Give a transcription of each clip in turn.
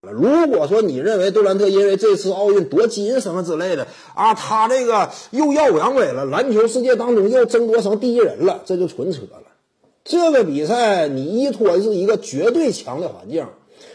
如果说你认为杜兰特因为这次奥运夺金什么之类的啊，他这个又耀武扬威了，篮球世界当中又争夺成第一人了，这就纯扯了。这个比赛你依托的是一个绝对强的环境。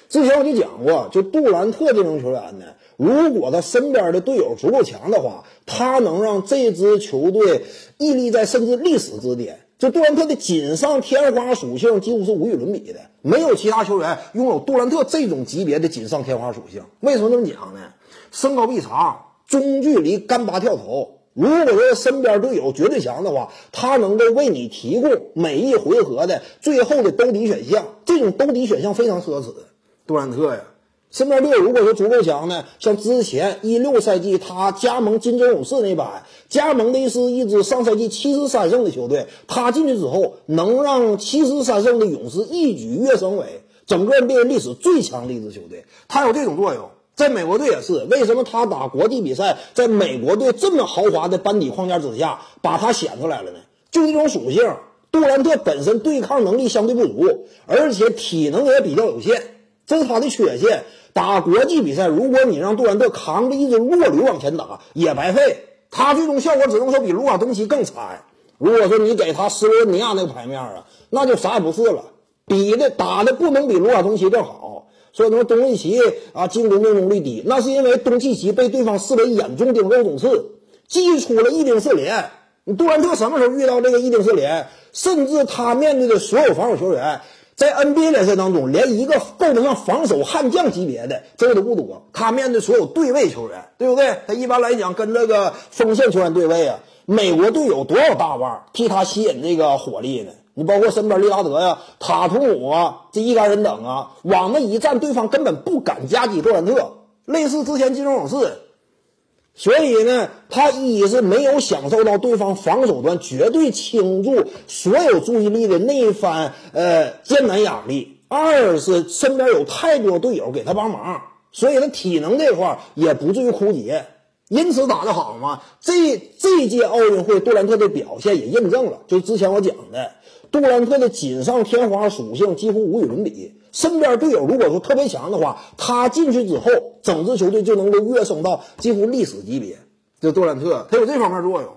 之前我就讲过，就杜兰特这种球员呢，如果他身边的队友足够强的话，他能让这支球队屹立在甚至历史之巅。就杜兰特的锦上添花属性几乎是无与伦比的，没有其他球员拥有杜兰特这种级别的锦上添花属性。为什么这么讲呢？身高臂长，中距离干拔跳投。如果说身边队友绝对强的话，他能够为你提供每一回合的最后的兜底选项。这种兜底选项非常奢侈。杜兰特呀，身边队友如果说足够强呢，像之前一六赛季他加盟金州勇士那版，加盟的是一支上赛季七十三胜的球队，他进去之后能让七十三胜的勇士一举跃升为整个 NBA 历史最强的一支球队，他有这种作用。在美国队也是，为什么他打国际比赛，在美国队这么豪华的班底框架之下，把他显出来了呢？就这种属性，杜兰特本身对抗能力相对不足，而且体能也比较有限，这是他的缺陷。打国际比赛，如果你让杜兰特扛着一支弱旅往前打，也白费。他最终效果只能说比卢卡东奇更差。如果说你给他斯洛文尼亚那个牌面啊，那就啥也不是了，比的打的不能比卢卡东奇更好。说什么东契奇啊进攻命中率低，那是因为东契奇被对方视为眼中钉、肉中刺，击出了一顶四连。你杜兰特什么时候遇到这个一顶四连？甚至他面对的所有防守球员，在 NBA 联赛当中，连一个够得上防守悍将级别的这个都不多。他面对所有对位球员，对不对？他一般来讲跟这个锋线球员对位啊。美国队有多少大腕替他吸引这个火力呢？你包括身边利拉德呀、塔图姆啊，这一干人等啊，往那一站，对方根本不敢夹击杜兰特。类似之前金州勇士，所以呢，他一是没有享受到对方防守端绝对倾注所有注意力的那一番呃艰难压力；二是身边有太多队友给他帮忙，所以他体能这块也不至于枯竭。因此打得好嘛？这这届奥运会杜兰特的表现也印证了，就之前我讲的。杜兰特的锦上添花属性几乎无与伦比，身边队友如果说特别强的话，他进去之后，整支球队就能够跃升到几乎历史级别。这杜兰特他有这方面作用。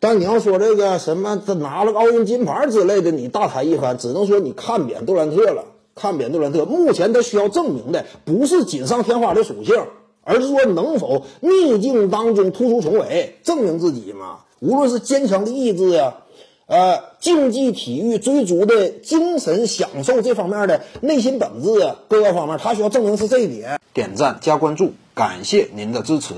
但你要说这个什么他拿了个奥运金牌之类的，你大谈一番，只能说你看扁杜兰特了，看扁杜兰特。目前他需要证明的不是锦上添花的属性，而是说能否逆境当中突出重围，证明自己嘛。无论是坚强的意志呀。呃，竞技体育追逐的精神享受这方面的内心本质啊，各个方面，他需要证明是这一点。点赞加关注，感谢您的支持。